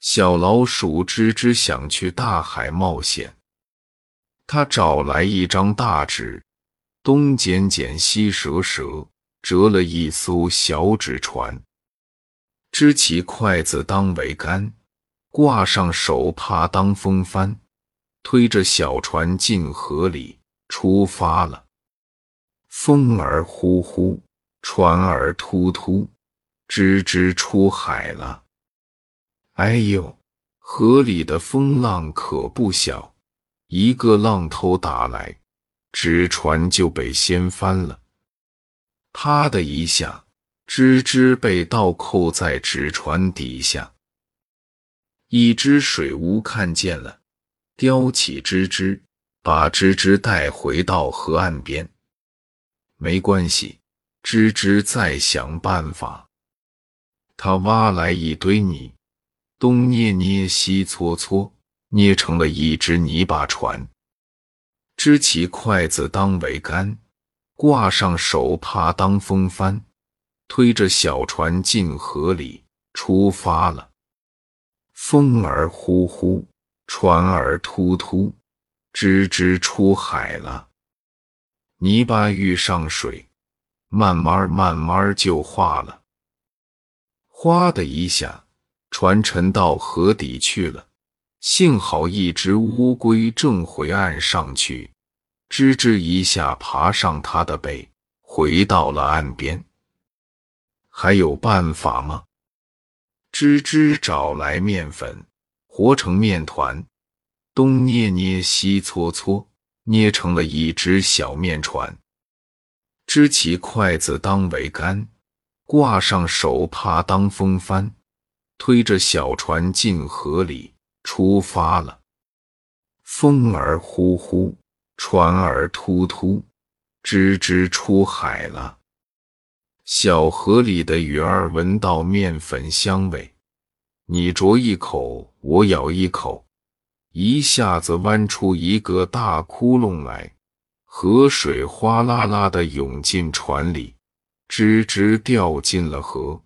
小老鼠吱吱想去大海冒险，他找来一张大纸，东剪剪西折折，折了一艘小纸船。支起筷子当桅杆，挂上手帕当风帆，推着小船进河里，出发了。风儿呼呼，船儿突突，吱吱出海了。哎呦，河里的风浪可不小，一个浪头打来，纸船就被掀翻了。啪的一下，吱吱被倒扣在纸船底下。一只水乌看见了，叼起吱吱，把吱吱带回到河岸边。没关系，吱吱再想办法。他挖来一堆泥。东捏捏，西搓搓，捏成了一只泥巴船。支起筷子当桅杆，挂上手帕当风帆，推着小船进河里，出发了。风儿呼呼，船儿突突，吱吱出海了。泥巴遇上水，慢慢慢慢就化了。哗的一下。船沉到河底去了，幸好一只乌龟正回岸上去，吱吱一下爬上它的背，回到了岸边。还有办法吗？吱吱找来面粉，和成面团，东捏捏西搓搓，捏成了一只小面船。支起筷子当桅杆，挂上手帕当风帆。推着小船进河里，出发了。风儿呼呼，船儿突突，吱吱出海了。小河里的鱼儿闻到面粉香味，你啄一口，我咬一口，一下子弯出一个大窟窿来，河水哗啦啦的涌进船里，吱吱掉进了河。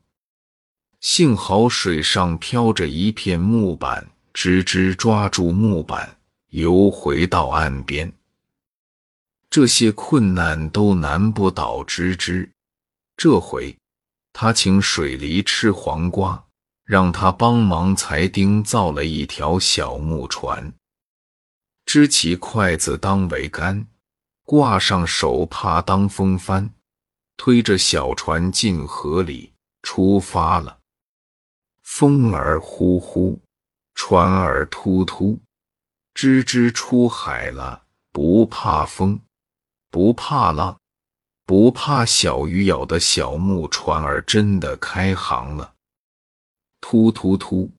幸好水上漂着一片木板，吱吱抓住木板，游回到岸边。这些困难都难不倒吱吱。这回，他请水狸吃黄瓜，让他帮忙裁钉造了一条小木船，支起筷子当桅杆，挂上手帕当风帆，推着小船进河里，出发了。风儿呼呼，船儿突突，吱吱出海了。不怕风，不怕浪，不怕小鱼咬的小木船儿真的开航了。突突突，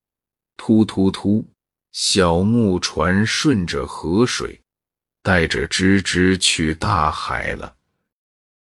突突突，小木船顺着河水，带着吱吱去大海了。